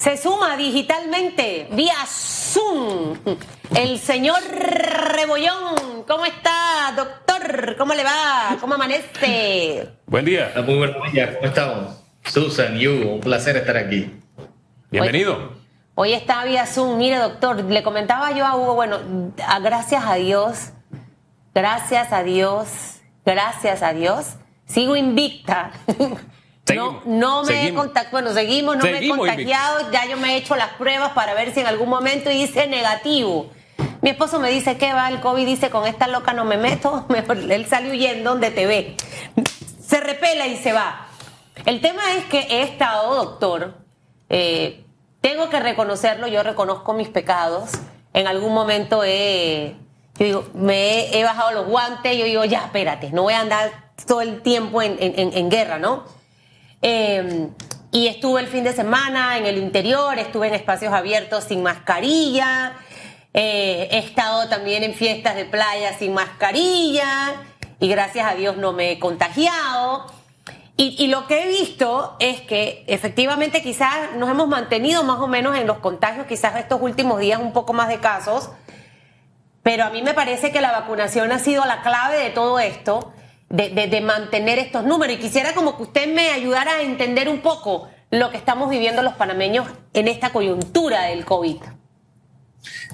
se suma digitalmente vía Zoom el señor Rebollón. ¿Cómo está, doctor? ¿Cómo le va? ¿Cómo amanece? Buen día. Muy buenos días. ¿Cómo estamos? Susan y Hugo, un placer estar aquí. Bienvenido. Hoy, está vía Zoom. Mire, doctor, le comentaba yo a Hugo, bueno, gracias a Dios, gracias a Dios, gracias a Dios, sigo invicta. no, no me he contagiado, bueno, seguimos, no me he contagiado, ya yo me he hecho las pruebas para ver si en algún momento hice negativo. Mi esposo me dice que va el COVID, dice con esta loca no me meto, mejor él sale huyendo donde te ve. Se repela y se va. El tema es que he estado, doctor, eh, tengo que reconocerlo, yo reconozco mis pecados. En algún momento he, yo digo, me he, bajado los guantes, yo digo, ya, espérate, no voy a andar todo el tiempo en, en guerra, ¿no? Em, y estuve el fin de semana en el interior, estuve en espacios abiertos sin mascarilla, eh, he estado también en fiestas de playa sin mascarilla y gracias a Dios no me he contagiado. Y, y, lo que he visto es que efectivamente quizás nos hemos mantenido más o menos en los contagios, quizás estos últimos días un poco más de casos, pero a mí me parece que la vacunación ha sido la clave de todo esto de, mantener estos números. Y quisiera como que usted me ayudara a entender un poco lo que estamos viviendo los panameños en esta coyuntura del COVID.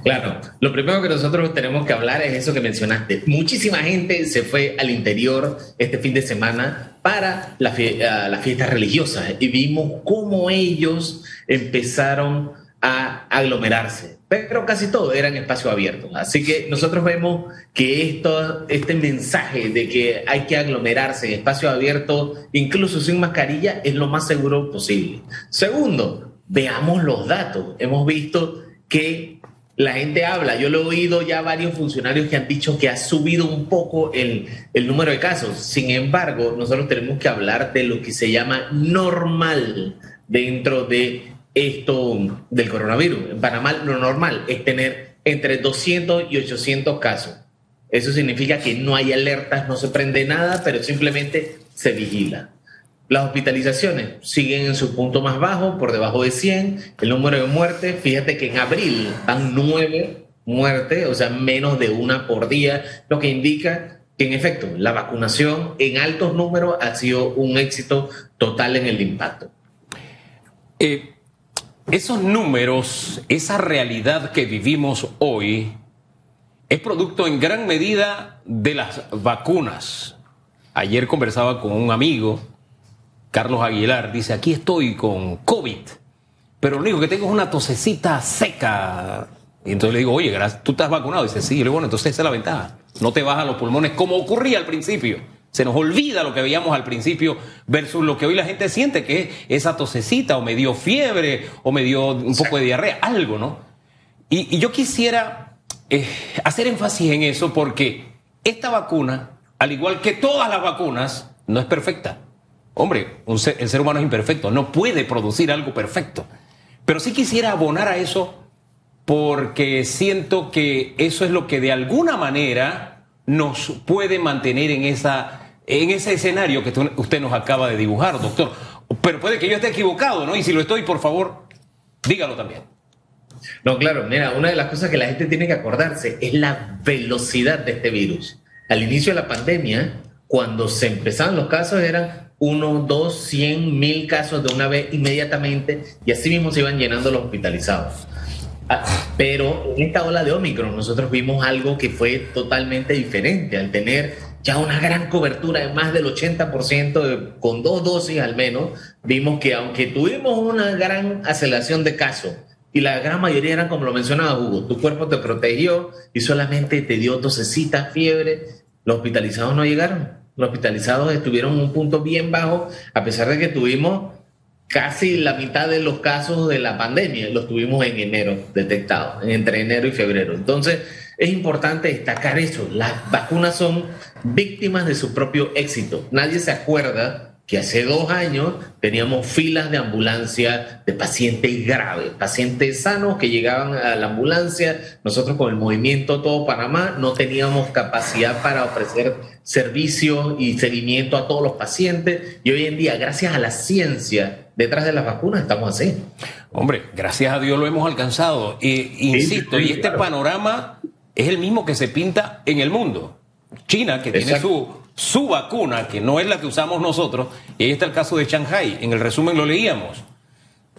Claro, lo primero que nosotros tenemos que hablar es eso que mencionaste. Muchísima gente se fue al interior este fin de semana para las fiestas religiosas y vimos cómo ellos empezaron a aglomerarse, pero casi todo era en espacio abierto. Así que nosotros vemos que esto, este mensaje de que hay que aglomerarse en espacio abierto, incluso sin mascarilla, es lo más seguro posible. Segundo, veamos los datos. Hemos visto que la gente habla. Yo lo he oído ya varios funcionarios que han dicho que ha subido un poco el, el número de casos. Sin embargo, nosotros tenemos que hablar de lo que se llama normal dentro de esto del coronavirus. En Panamá lo normal es tener entre 200 y 800 casos. Eso significa que no hay alertas, no se prende nada, pero simplemente se vigila. Las hospitalizaciones siguen en su punto más bajo, por debajo de 100. El número de muertes, fíjate que en abril van 9 muertes, o sea, menos de una por día, lo que indica que en efecto la vacunación en altos números ha sido un éxito total en el impacto. Eh, esos números, esa realidad que vivimos hoy, es producto en gran medida de las vacunas. Ayer conversaba con un amigo, Carlos Aguilar, dice, aquí estoy con COVID, pero lo único que tengo es una tosecita seca. Y entonces le digo, oye, tú estás vacunado. dice, sí, y le digo, bueno, entonces esa es la ventaja. No te bajan los pulmones como ocurría al principio. Se nos olvida lo que veíamos al principio versus lo que hoy la gente siente, que es esa tosecita o me dio fiebre o me dio un poco de diarrea, algo, ¿no? Y, yo quisiera eh, hacer énfasis en eso porque esta vacuna, al igual que todas las vacunas, no es perfecta. Hombre, el ser humano es imperfecto, no puede producir algo perfecto. Pero sí quisiera abonar a eso porque siento que eso es lo que de alguna manera nos puede mantener en esa en ese escenario que usted nos acaba de dibujar, doctor. Pero puede que yo esté equivocado, ¿no? Y si lo estoy, por favor, dígalo también. No, claro, mira, una de las cosas que la gente tiene que acordarse es la velocidad de este virus. Al inicio de la pandemia, cuando se empezaban los casos, eran uno, dos, cien, mil casos de una vez inmediatamente y así mismo se iban llenando los hospitalizados. Ah, pero en esta ola de Omicron nosotros vimos algo que fue totalmente diferente. Al tener ya una gran cobertura de más del 80% con dos dosis al menos, vimos que aunque tuvimos una gran aceleración de casos, y la gran mayoría eran como lo mencionaba Hugo, tu cuerpo te protegió y solamente te dio tosecita, fiebre, los hospitalizados no llegaron. Los hospitalizados estuvieron en un punto bien bajo, a pesar de que tuvimos casi la mitad de los casos de la pandemia, los tuvimos en enero detectados, entre enero y febrero. Entonces, es importante destacar eso. Las vacunas son víctimas de su propio éxito. Nadie se acuerda que hace dos años teníamos filas de ambulancia de pacientes graves, pacientes sanos que llegaban a la ambulancia. Nosotros con el movimiento Todo Panamá no teníamos capacidad para ofrecer servicio y seguimiento a todos los pacientes. Y hoy en día, gracias a la ciencia detrás de las vacunas, estamos así. Hombre, gracias a Dios lo hemos alcanzado. insisto, y este panorama es el mismo que se pinta en el mundo. China, que tiene su, su vacuna, que no es la que usamos nosotros, y ahí está el caso de Shanghai, en el resumen lo leíamos.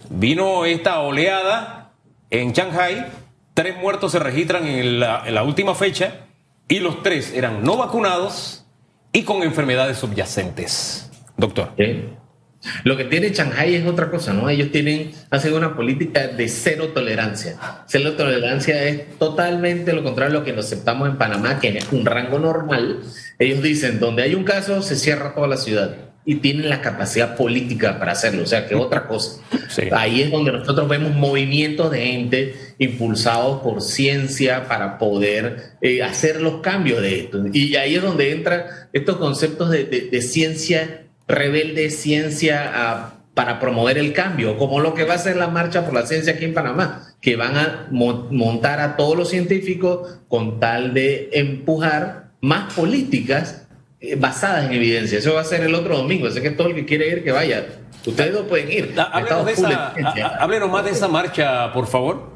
Vino esta oleada en Shanghai, tres muertos se registran en la, última fecha, y los tres eran no vacunados y con enfermedades subyacentes. Doctor. Lo que tiene Shanghai es otra cosa, ¿no? Ellos tienen, hacen una política de cero tolerancia. Cero tolerancia es totalmente lo contrario a lo que nos aceptamos en Panamá, que es un rango normal. Ellos dicen, donde hay un caso, se cierra toda la ciudad. Y tienen la capacidad política para hacerlo, o sea, que otra cosa. Ahí es donde nosotros vemos movimientos de gente impulsados por ciencia para poder eh, hacer los cambios de esto. Y ahí es donde entran estos conceptos de, de ciencia rebelde ciencia para promover el cambio, como lo que va a ser la marcha por la ciencia aquí en Panamá, que van a montar a todos los científicos con tal de empujar más políticas eh, basadas en evidencia. Eso va a ser el otro domingo, así que todo el que quiere ir, que vaya. Ustedes no pueden ir. Háblenos, más de esa marcha, por favor.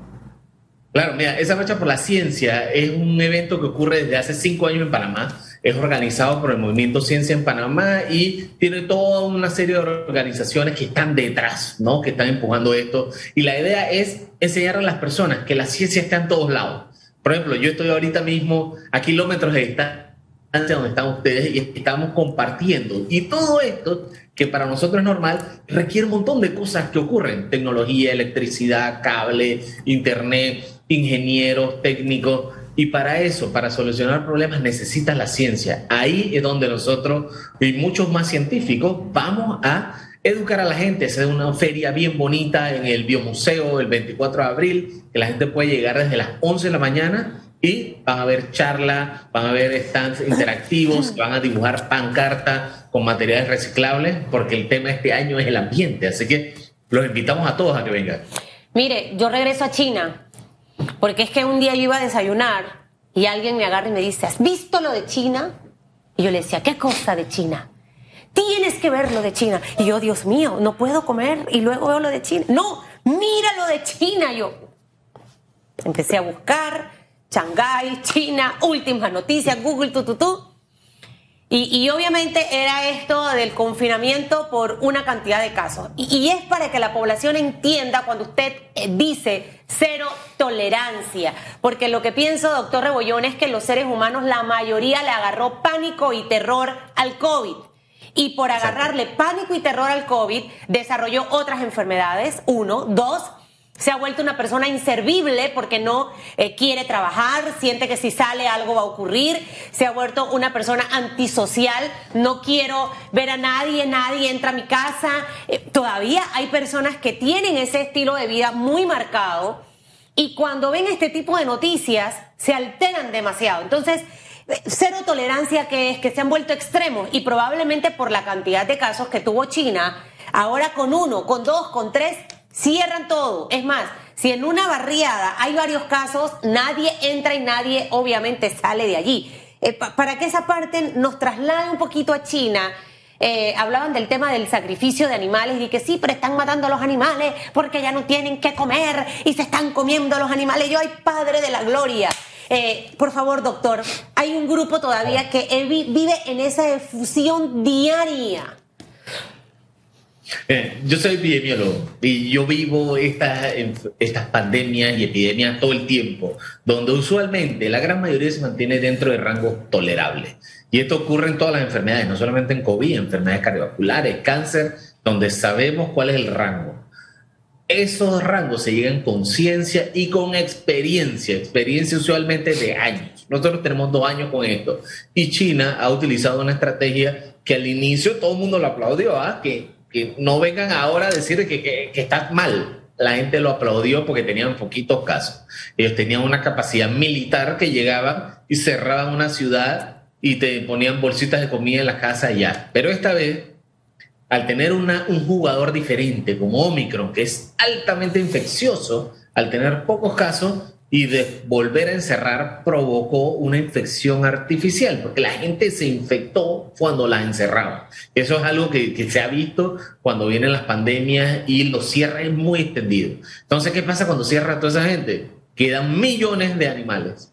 Claro, mira, esa marcha por la ciencia es un evento que ocurre desde hace cinco años en Panamá es organizado por el Movimiento Ciencia en Panamá y tiene toda una serie de organizaciones que están detrás, ¿no? que están empujando esto. Y la idea es enseñar a las personas que la ciencia está en todos lados. Por ejemplo, yo estoy ahorita mismo a kilómetros de distancia donde están ustedes y estamos compartiendo. Y todo esto, que para nosotros es normal, requiere un montón de cosas que ocurren. Tecnología, electricidad, cable, internet, ingenieros, técnicos y para eso, para solucionar problemas, necesitas la ciencia. Ahí es donde nosotros y muchos más científicos vamos a educar a la gente, hacer una feria bien bonita en el Biomuseo el 24 de abril, que la gente puede llegar desde las 11 de la mañana y van a ver charlas, van a ver stands interactivos, van a dibujar pancarta con materiales reciclables, porque el tema este año es el ambiente. Así que los invitamos a todos a que vengan. Mire, yo regreso a China porque es que un día yo iba a desayunar y alguien me agarra y me dice, ¿has visto lo de China? Y yo le decía, ¿qué cosa de China? Tienes que ver lo de China. Y yo, Dios mío, no puedo comer y luego veo lo de China. No, mira lo de China. Yo empecé a buscar Shanghái, China, últimas noticias, Google, tu, tu, tu. Y, obviamente era esto del confinamiento por una cantidad de casos. Y, es para que la población entienda cuando usted eh, dice cero tolerancia. Porque lo que pienso, doctor Rebollón, es que los seres humanos, la mayoría le agarró pánico y terror al COVID. Y por agarrarle pánico y terror al COVID, desarrolló otras enfermedades, uno. Dos, se ha vuelto una persona inservible porque no eh, quiere trabajar, siente que si sale algo va a ocurrir, se ha vuelto una persona antisocial, no quiero ver a nadie, nadie entra a mi casa. Eh, todavía hay personas que tienen ese estilo de vida muy marcado y cuando ven este tipo de noticias se alteran demasiado. Entonces, eh, cero tolerancia que es que se han vuelto extremos y probablemente por la cantidad de casos que tuvo China, ahora con uno, con dos, con tres, Cierran todo. Es más, si en una barriada hay varios casos, nadie entra y nadie obviamente sale de allí. Eh, para que esa parte nos traslade un poquito a China, eh, hablaban del tema del sacrificio de animales y que sí, pero están matando a los animales porque ya no tienen que comer y se están comiendo a los animales. Yo, ay, Padre de la Gloria. Eh, por favor, doctor, hay un grupo todavía que vive en esa efusión diaria eh, yo soy epidemiólogo y yo vivo estas, pandemias y epidemias todo el tiempo, donde usualmente la gran mayoría se mantiene dentro de rangos tolerables. Y esto ocurre en todas las enfermedades, no solamente en COVID, enfermedades cardiovasculares, cáncer, donde sabemos cuál es el rango. Esos rangos se llegan con ciencia y con experiencia, experiencia usualmente de años. Nosotros tenemos dos años con esto. Y China ha utilizado una estrategia que al inicio todo el mundo lo aplaudió, ¿ah? que que no vengan ahora a decir que, que, está mal. La gente lo aplaudió porque tenían poquitos casos. Ellos tenían una capacidad militar que llegaban y cerraban una ciudad y te ponían bolsitas de comida en la casa ya. Pero esta vez al tener una, un jugador diferente como Omicron, que es altamente infeccioso, al tener pocos casos, y de volver a encerrar provocó una infección artificial, porque la gente se infectó cuando la encerraba. Eso es algo que, que, se ha visto cuando vienen las pandemias y los cierres muy extendidos. Entonces, ¿qué pasa cuando cierra toda esa gente? Quedan millones de animales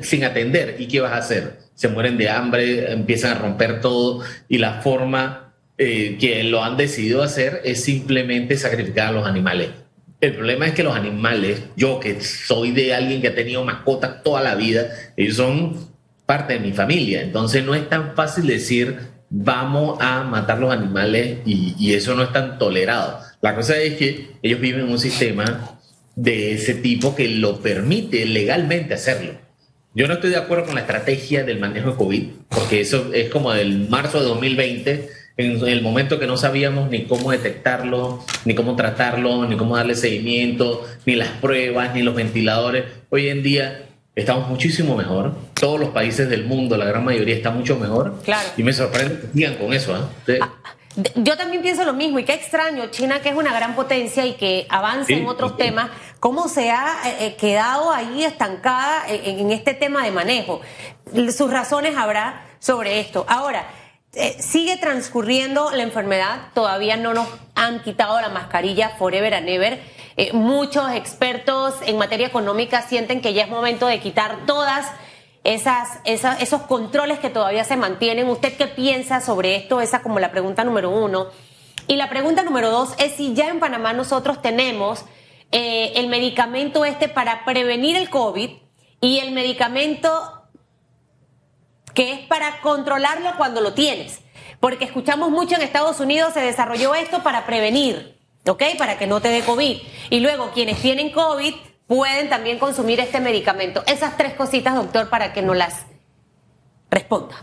sin atender. ¿Y qué vas a hacer? Se mueren de hambre, empiezan a romper todo y la forma eh, que lo han decidido hacer es simplemente sacrificar a los animales el problema es que los animales, yo que soy de alguien que ha tenido mascotas toda la vida, ellos son parte de mi familia. Entonces no es tan fácil decir vamos a matar los animales y, eso no es tan tolerado. La cosa es que ellos viven en un sistema de ese tipo que lo permite legalmente hacerlo. Yo no estoy de acuerdo con la estrategia del manejo de COVID, porque eso es como del marzo de 2020 en el momento que no sabíamos ni cómo detectarlo, ni cómo tratarlo, ni cómo darle seguimiento, ni las pruebas, ni los ventiladores. Hoy en día estamos muchísimo mejor. Todos los países del mundo, la gran mayoría, está mucho mejor. Claro. Y me sorprende que sigan con eso. ¿eh? Ah, yo también pienso lo mismo, y qué extraño, China que es una gran potencia y que avanza en otros temas, cómo se ha eh, eh, quedado ahí estancada en este tema de manejo. Sus razones habrá sobre esto. Ahora, eh, sigue transcurriendo la enfermedad, todavía no nos han quitado la mascarilla forever and ever. Eh, muchos expertos en materia económica sienten que ya es momento de quitar todas esas, esos controles que todavía se mantienen. ¿Usted qué piensa sobre esto? Esa como la pregunta número uno. Y la pregunta número dos es si ya en Panamá nosotros tenemos eh, el medicamento este para prevenir el COVID y el medicamento que es para controlarlo cuando lo tienes. Porque escuchamos mucho en Estados Unidos se desarrolló esto para prevenir, ¿ok? Para que no te dé COVID. Y luego quienes tienen COVID pueden también consumir este medicamento. Esas tres cositas, doctor, para que no las responda.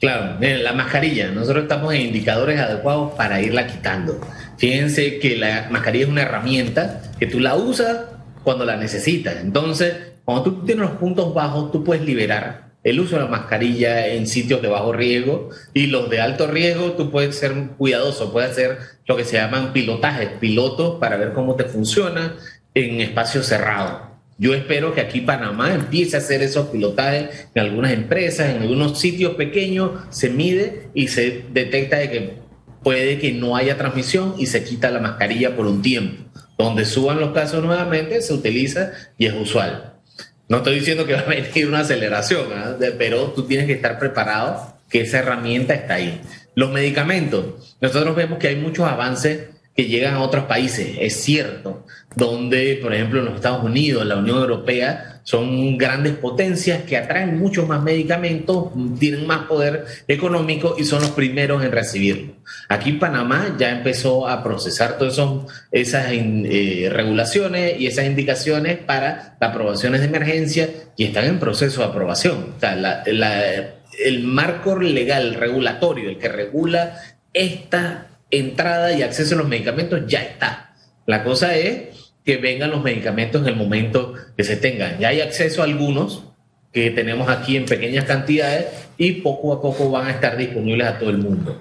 Claro, la mascarilla, nosotros estamos en indicadores adecuados para irla quitando. Fíjense que la mascarilla es una herramienta que tú la usas cuando la necesitas. Entonces, cuando tú tienes los puntos bajos, tú puedes liberar el uso de la mascarilla en sitios de bajo riesgo y los de alto riesgo, tú puedes ser cuidadoso, puedes hacer lo que se llaman pilotajes, pilotos para ver cómo te funciona en espacios cerrados. Yo espero que aquí Panamá empiece a hacer esos pilotajes en algunas empresas, en algunos sitios pequeños, se mide y se detecta de que puede que no haya transmisión y se quita la mascarilla por un tiempo. Donde suban los casos nuevamente, se utiliza y es usual. No estoy diciendo que va a venir una aceleración, ¿ah? pero tú tienes que estar preparado que esa herramienta está ahí. Los medicamentos, nosotros vemos que hay muchos avances que llegan a otros países, es cierto, donde, por ejemplo, en los Estados Unidos, la Unión Europea, son grandes potencias que atraen muchos más medicamentos, tienen más poder económico y son los primeros en recibirlo. Aquí Panamá ya empezó a procesar todas esas eh, regulaciones y esas indicaciones para aprobaciones de emergencia y están en proceso de aprobación. Sea, el marco legal regulatorio, el que regula esta entrada y acceso a los medicamentos ya está. La cosa es que vengan los medicamentos en el momento que se tengan. Ya hay acceso a algunos que tenemos aquí en pequeñas cantidades y poco a poco van a estar disponibles a todo el mundo.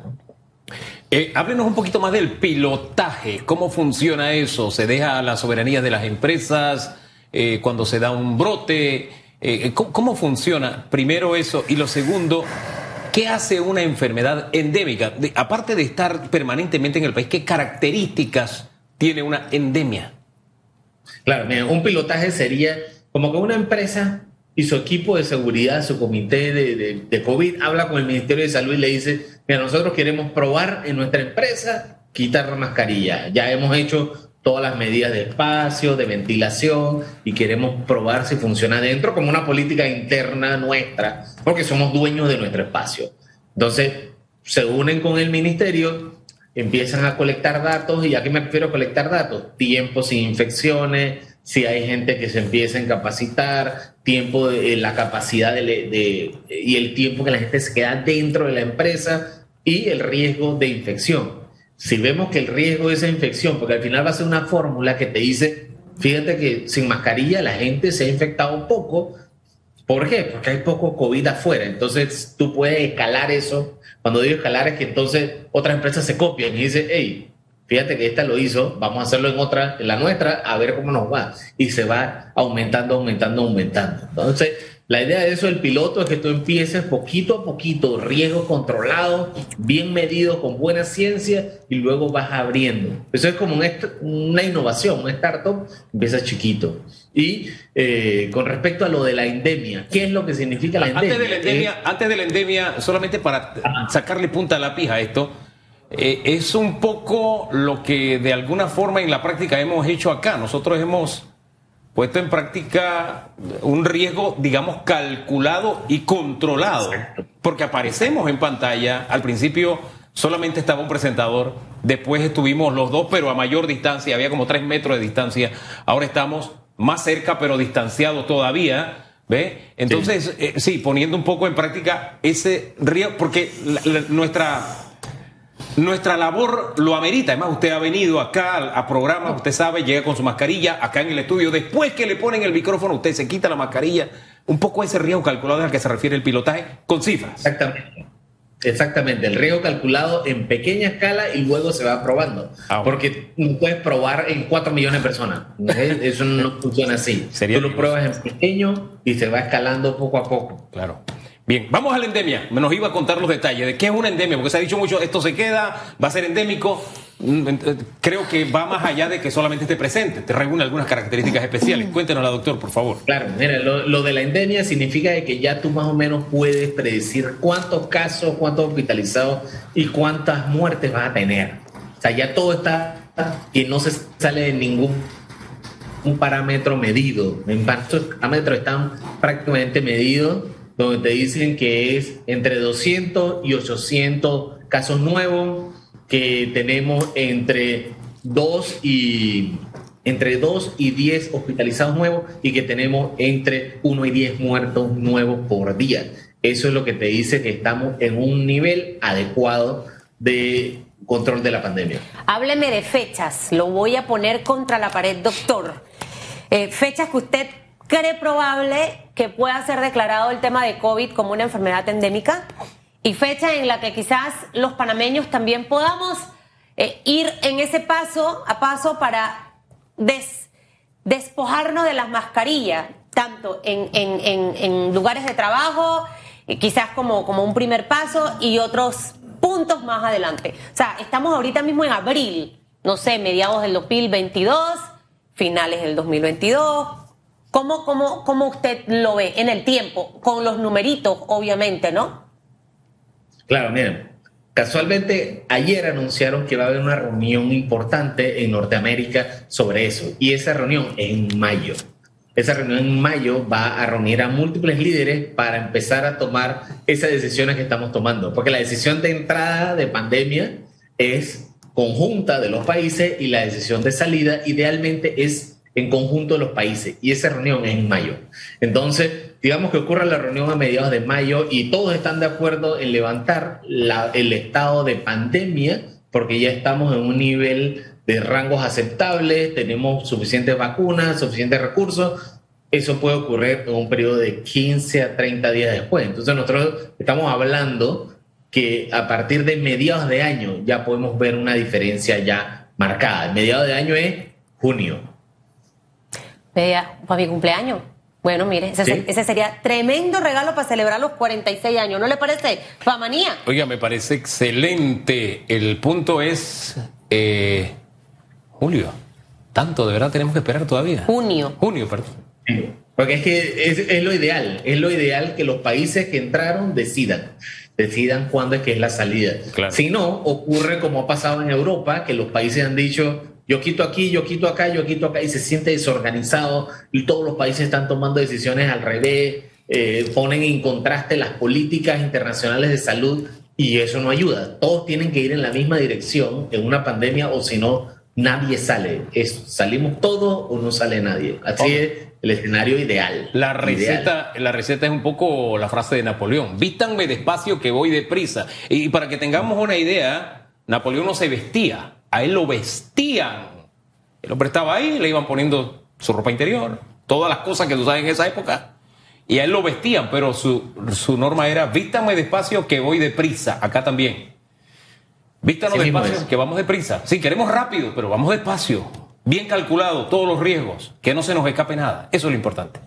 Eh, háblenos un poquito más del pilotaje. ¿Cómo funciona eso? ¿Se deja la soberanía de las empresas eh, cuando se da un brote? Eh, ¿cómo, funciona? Primero eso. Y lo segundo, ¿Qué hace una enfermedad endémica? aparte de estar permanentemente en el país, ¿qué características tiene una endemia? Claro, un pilotaje sería como que una empresa y su equipo de seguridad, su comité de, de, COVID, habla con el Ministerio de Salud y le dice, mira, nosotros queremos probar en nuestra empresa quitar la mascarilla. Ya hemos hecho todas las medidas de espacio, de ventilación y queremos probar si funciona dentro como una política interna nuestra, porque somos dueños de nuestro espacio. Entonces, se unen con el ministerio, empiezan a colectar datos, y a qué me refiero a colectar datos? Tiempo sin infecciones, si hay gente que se empieza a capacitar, tiempo de, la capacidad de, y el tiempo que la gente se queda dentro de la empresa y el riesgo de infección si vemos que el riesgo de esa infección, porque al final va a ser una fórmula que te dice, fíjate que sin mascarilla la gente se ha infectado un poco. ¿Por qué? Porque hay poco COVID afuera. Entonces tú puedes escalar eso Cuando digo escalar es que entonces otras empresas se copian y dicen, hey, fíjate que esta lo hizo, vamos a hacerlo en otra, en la nuestra, a ver cómo nos va. Y se va aumentando, aumentando, aumentando. Entonces, la idea de eso del piloto es que tú empieces poquito a poquito, riesgo controlado, bien medido, con buena ciencia, y luego vas abriendo. Eso es como una innovación, un startup, empieza chiquito. Y eh, con respecto a lo de la endemia, ¿qué es lo que significa la endemia? Antes de la endemia, antes de la endemia solamente para sacarle punta a la pija a esto, eh, es un poco lo que de alguna forma en la práctica hemos hecho acá. Nosotros hemos puesto en práctica un riesgo, digamos, calculado y controlado, porque aparecemos en pantalla, al principio solamente estaba un presentador, después estuvimos los dos, pero a mayor distancia, había como tres metros de distancia, ahora estamos más cerca, pero distanciados todavía. ¿Ve? Entonces, sí. Eh, sí. poniendo un poco en práctica ese riesgo, porque nuestra nuestra labor lo amerita. Además, usted ha venido acá a programa, usted sabe, llega con su mascarilla acá en el estudio. Después que le ponen el micrófono, usted se quita la mascarilla. Un poco ese riesgo calculado al que se refiere el pilotaje con cifras. Exactamente. Exactamente, el riesgo calculado en pequeña escala y luego se va probando. Ah, porque no puedes probar en 4 millones de personas. Eso no funciona así. Tú lo pruebas en pequeño y se va escalando poco a poco. Claro. Bien, vamos a la endemia. Me nos iba a contar los detalles de qué es una endemia, porque se ha dicho mucho, esto se queda, va a ser endémico. Mm, eh, creo que va más allá de que solamente esté presente, te reúne algunas características especiales. Cuéntenos, la doctor, por favor. Claro, mira, lo, de la endemia significa que ya tú más o menos puedes predecir cuántos casos, cuántos hospitalizados y cuántas muertes vas a tener. O sea, ya todo está y no se sale de ningún un parámetro medido. En parámetros están prácticamente medidos donde te dicen que es entre 200 y 800 casos nuevos, que tenemos entre 2 y entre 2 y 10 hospitalizados nuevos y que tenemos entre 1 y 10 muertos nuevos por día. Eso es lo que te dice que estamos en un nivel adecuado de control de la pandemia. Hábleme de fechas, lo voy a poner contra la pared, doctor. Eh, fechas que usted cree probable que pueda ser declarado el tema de COVID como una enfermedad endémica y fecha en la que quizás los panameños también podamos eh, ir en ese paso a paso para despojarnos de las mascarillas, tanto en, en, lugares de trabajo, quizás como, como un primer paso y otros puntos más adelante. O sea, estamos ahorita mismo en abril, no sé, mediados del 2022, finales del 2022 ¿Cómo, cómo, ¿Cómo usted lo ve en el tiempo? Con los numeritos, obviamente, ¿no? Claro, miren, casualmente ayer anunciaron que va a haber una reunión importante en Norteamérica sobre eso, y esa reunión es en mayo. Esa reunión en mayo va a reunir a múltiples líderes para empezar a tomar esas decisiones que estamos tomando, porque la decisión de entrada de pandemia es conjunta de los países y la decisión de salida idealmente es en conjunto de los países y esa reunión es en mayo. Entonces, digamos que ocurre la reunión a mediados de mayo y todos están de acuerdo en levantar el estado de pandemia porque ya estamos en un nivel de rangos aceptables, tenemos suficientes vacunas, suficientes recursos. Eso puede ocurrir en un periodo de 15 a 30 días después. Entonces nosotros estamos hablando que a partir de mediados de año ya podemos ver una diferencia ya marcada. El mediados de año es junio, Vea, para mi cumpleaños. Bueno, mire, ese, sería tremendo regalo para celebrar los 46 años, ¿no le parece? Famanía. Oiga, me parece excelente. El punto es, eh, Julio, tanto de verdad tenemos que esperar todavía. Junio. Junio, perdón. Porque es que es, lo ideal, es lo ideal que los países que entraron decidan, decidan cuándo es que es la salida. Si no, ocurre como ha pasado en Europa, que los países han dicho, yo quito aquí, yo quito acá, yo quito acá, y se siente desorganizado y todos los países están tomando decisiones al revés, eh, ponen en contraste las políticas internacionales de salud y eso no ayuda. Todos tienen que ir en la misma dirección en una pandemia o si no, nadie sale. Es, salimos todos o no sale nadie. Así es el escenario ideal. La receta, la receta es un poco la frase de Napoleón. Vístanme despacio que voy deprisa. Y para que tengamos una idea, Napoleón no se vestía a él lo vestían. El hombre estaba ahí, le iban poniendo su ropa interior, todas las cosas que tú sabes en esa época. y a él lo vestían, pero su, su norma era vístame despacio que voy deprisa, acá también. Vístanos despacio es. que vamos deprisa. Sí, queremos rápido, pero vamos despacio. Bien calculado, todos los riesgos, que no se nos escape nada. Eso es lo importante.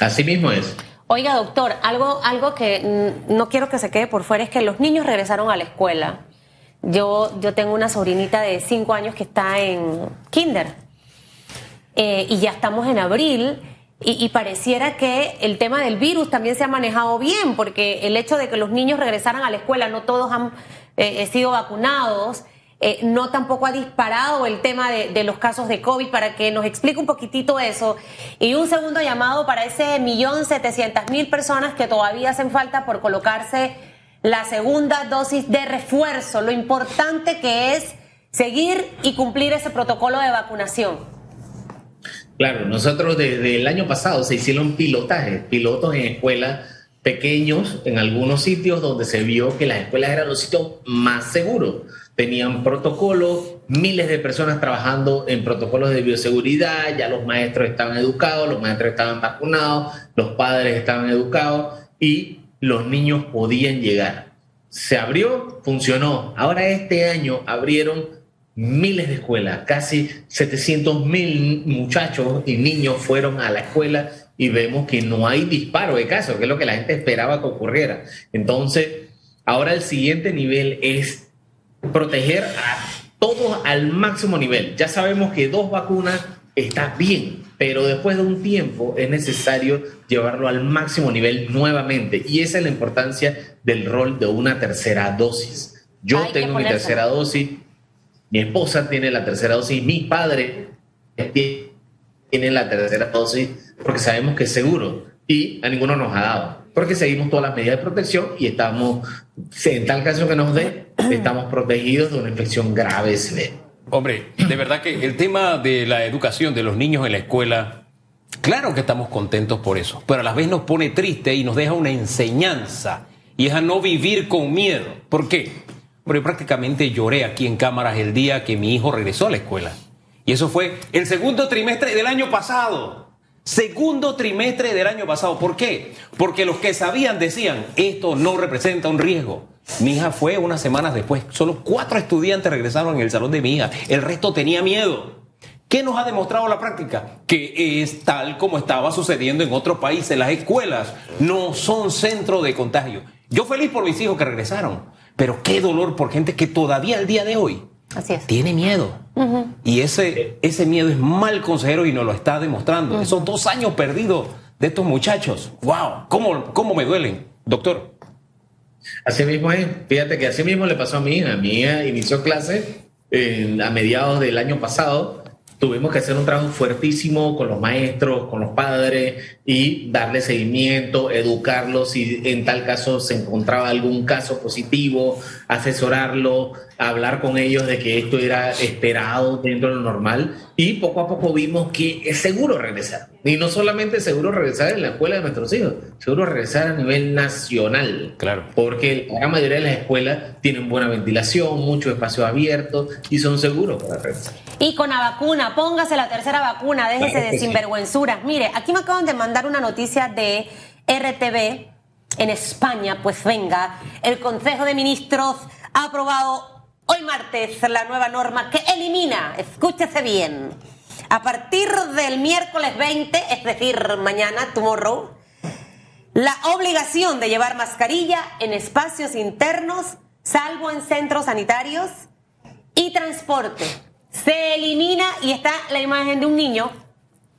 Así mismo es. Oiga, doctor, algo, algo que mm, no quiero que se quede por fuera es que los niños regresaron a la escuela. Yo, yo tengo una sobrinita de 5 años que está en kinder eh, y ya estamos en abril y, pareciera que el tema del virus también se ha manejado bien porque el hecho de que los niños regresaran a la escuela, no todos han eh, sido vacunados, eh, no tampoco ha disparado el tema de, de los casos de COVID para que nos explique un poquitito eso. Y un segundo llamado para ese millón setecientas mil personas que todavía hacen falta por colocarse la segunda dosis de refuerzo, lo importante que es seguir y cumplir ese protocolo de vacunación. Claro, nosotros desde el año pasado se hicieron pilotajes, pilotos en escuelas pequeños, en algunos sitios donde se vio que las escuelas eran los sitios más seguros. Tenían protocolos, miles de personas trabajando en protocolos de bioseguridad, ya los maestros estaban educados, los maestros estaban vacunados, los padres estaban educados y los niños podían llegar. Se abrió, funcionó. Ahora este año abrieron miles de escuelas, casi 700 mil muchachos y niños fueron a la escuela y vemos que no hay disparo de casos, que es lo que la gente esperaba que ocurriera. Entonces, ahora el siguiente nivel es proteger a todos al máximo nivel. Ya sabemos que dos vacunas está bien, pero después de un tiempo es necesario llevarlo al máximo nivel nuevamente. Y esa es la importancia del rol de una tercera dosis. Yo Hay tengo mi tercera dosis, mi esposa tiene la tercera dosis, mi padre tiene la tercera dosis porque sabemos que es seguro y a ninguno nos ha dado. Porque seguimos todas las medidas de protección y estamos, en tal caso que nos dé, estamos protegidos de una infección grave severa. Hombre, de verdad que el tema de la educación de los niños en la escuela, claro que estamos contentos por eso, pero a la vez nos pone triste y nos deja una enseñanza y es a no vivir con miedo. ¿Por qué? Porque prácticamente lloré aquí en cámaras el día que mi hijo regresó a la escuela. Y eso fue el segundo trimestre del año pasado. Segundo trimestre del año pasado. ¿Por qué? Porque los que sabían decían, esto no representa un riesgo. Mi hija fue unas semanas después. Solo cuatro estudiantes regresaron en el salón de mi hija. El resto tenía miedo. ¿Qué nos ha demostrado la práctica? Que es tal como estaba sucediendo en otros países. Las escuelas no son centro de contagio. Yo feliz por mis hijos que regresaron, pero qué dolor por gente que todavía al día de hoy Así es. tiene miedo. Y ese, ese miedo es mal consejero y nos lo está demostrando. Esos dos años perdidos de estos muchachos. ¡Wow! ¿Cómo, cómo me duelen? Doctor. Así mismo es. Fíjate que así mismo le pasó a mi hija. Mi hija inició clase eh, a mediados del año pasado. Tuvimos que hacer un trabajo fuertísimo con los maestros, con los padres y darle seguimiento, educarlos si en tal caso se encontraba algún caso positivo, asesorarlo, hablar con ellos de que esto era esperado dentro de lo normal y poco a poco vimos que es seguro regresar. Y no solamente seguro regresar en la escuela de nuestros hijos, seguro regresar a nivel nacional. Claro. Porque la gran mayoría de las escuelas tienen buena ventilación, muchos espacios abiertos y son seguros para regresar. Y con la vacuna, póngase la tercera vacuna, déjese Claro de sí. sinvergüenzuras. Mire, aquí me acaban de mandar una noticia de RTV en España. Pues venga, el Consejo de Ministros ha aprobado hoy martes la nueva norma que elimina, escúchese bien, a partir del miércoles 20, es decir, mañana, tomorrow, la obligación de llevar mascarilla en espacios internos, salvo en centros sanitarios y transporte. Se elimina y está la imagen de un niño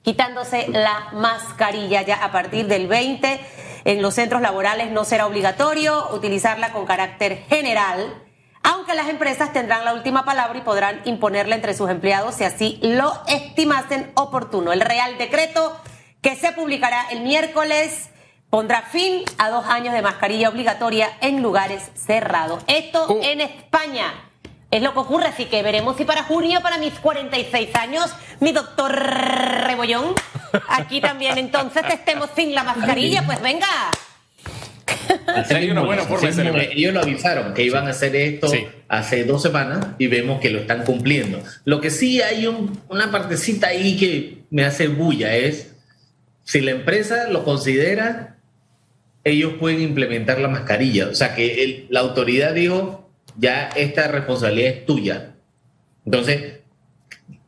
quitándose la mascarilla ya a partir del 20. En los centros laborales no será obligatorio utilizarla con carácter general, aunque las empresas tendrán la última palabra y podrán imponerla entre sus empleados si así lo estimasen oportuno. El Real Decreto que se publicará el miércoles pondrá fin a dos años de mascarilla obligatoria en lugares cerrados. Esto Oh. en España. Es lo que ocurre, así que veremos si para junio, para mis 46 años, mi doctor Rebollón, aquí también entonces estemos sin la mascarilla, pues venga. Hay una buena forma de mismo. Ellos lo avisaron que iban a hacer esto Sí. hace dos semanas y vemos que lo están cumpliendo. Lo que sí hay un- una partecita ahí que me hace bulla es Si la empresa lo considera, ellos pueden implementar la mascarilla. O sea que el- la autoridad dijo, ya esta responsabilidad es tuya. Entonces,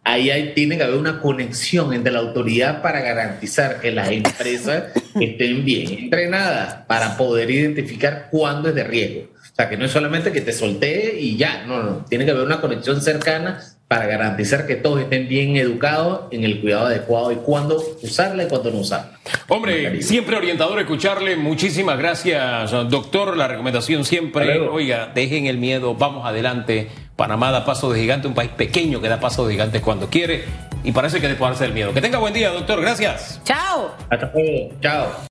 ahí hay- tiene que haber una conexión entre la autoridad para garantizar que las empresas estén bien entrenadas para poder identificar cuándo es de riesgo. O sea, que no es solamente que te soltee y ya, no, no, tiene que haber una conexión cercana para garantizar que todos estén bien educados en el cuidado adecuado y cuándo usarla y cuándo no usarla. Hombre, siempre orientador escucharle. Muchísimas gracias, doctor. La recomendación siempre, oiga, dejen el miedo, vamos adelante. Panamá da paso de gigante, un país pequeño que da paso de gigante cuando quiere y parece que despojarse del miedo. Que tenga buen día, doctor. Gracias. Chao. Hasta luego. Chao.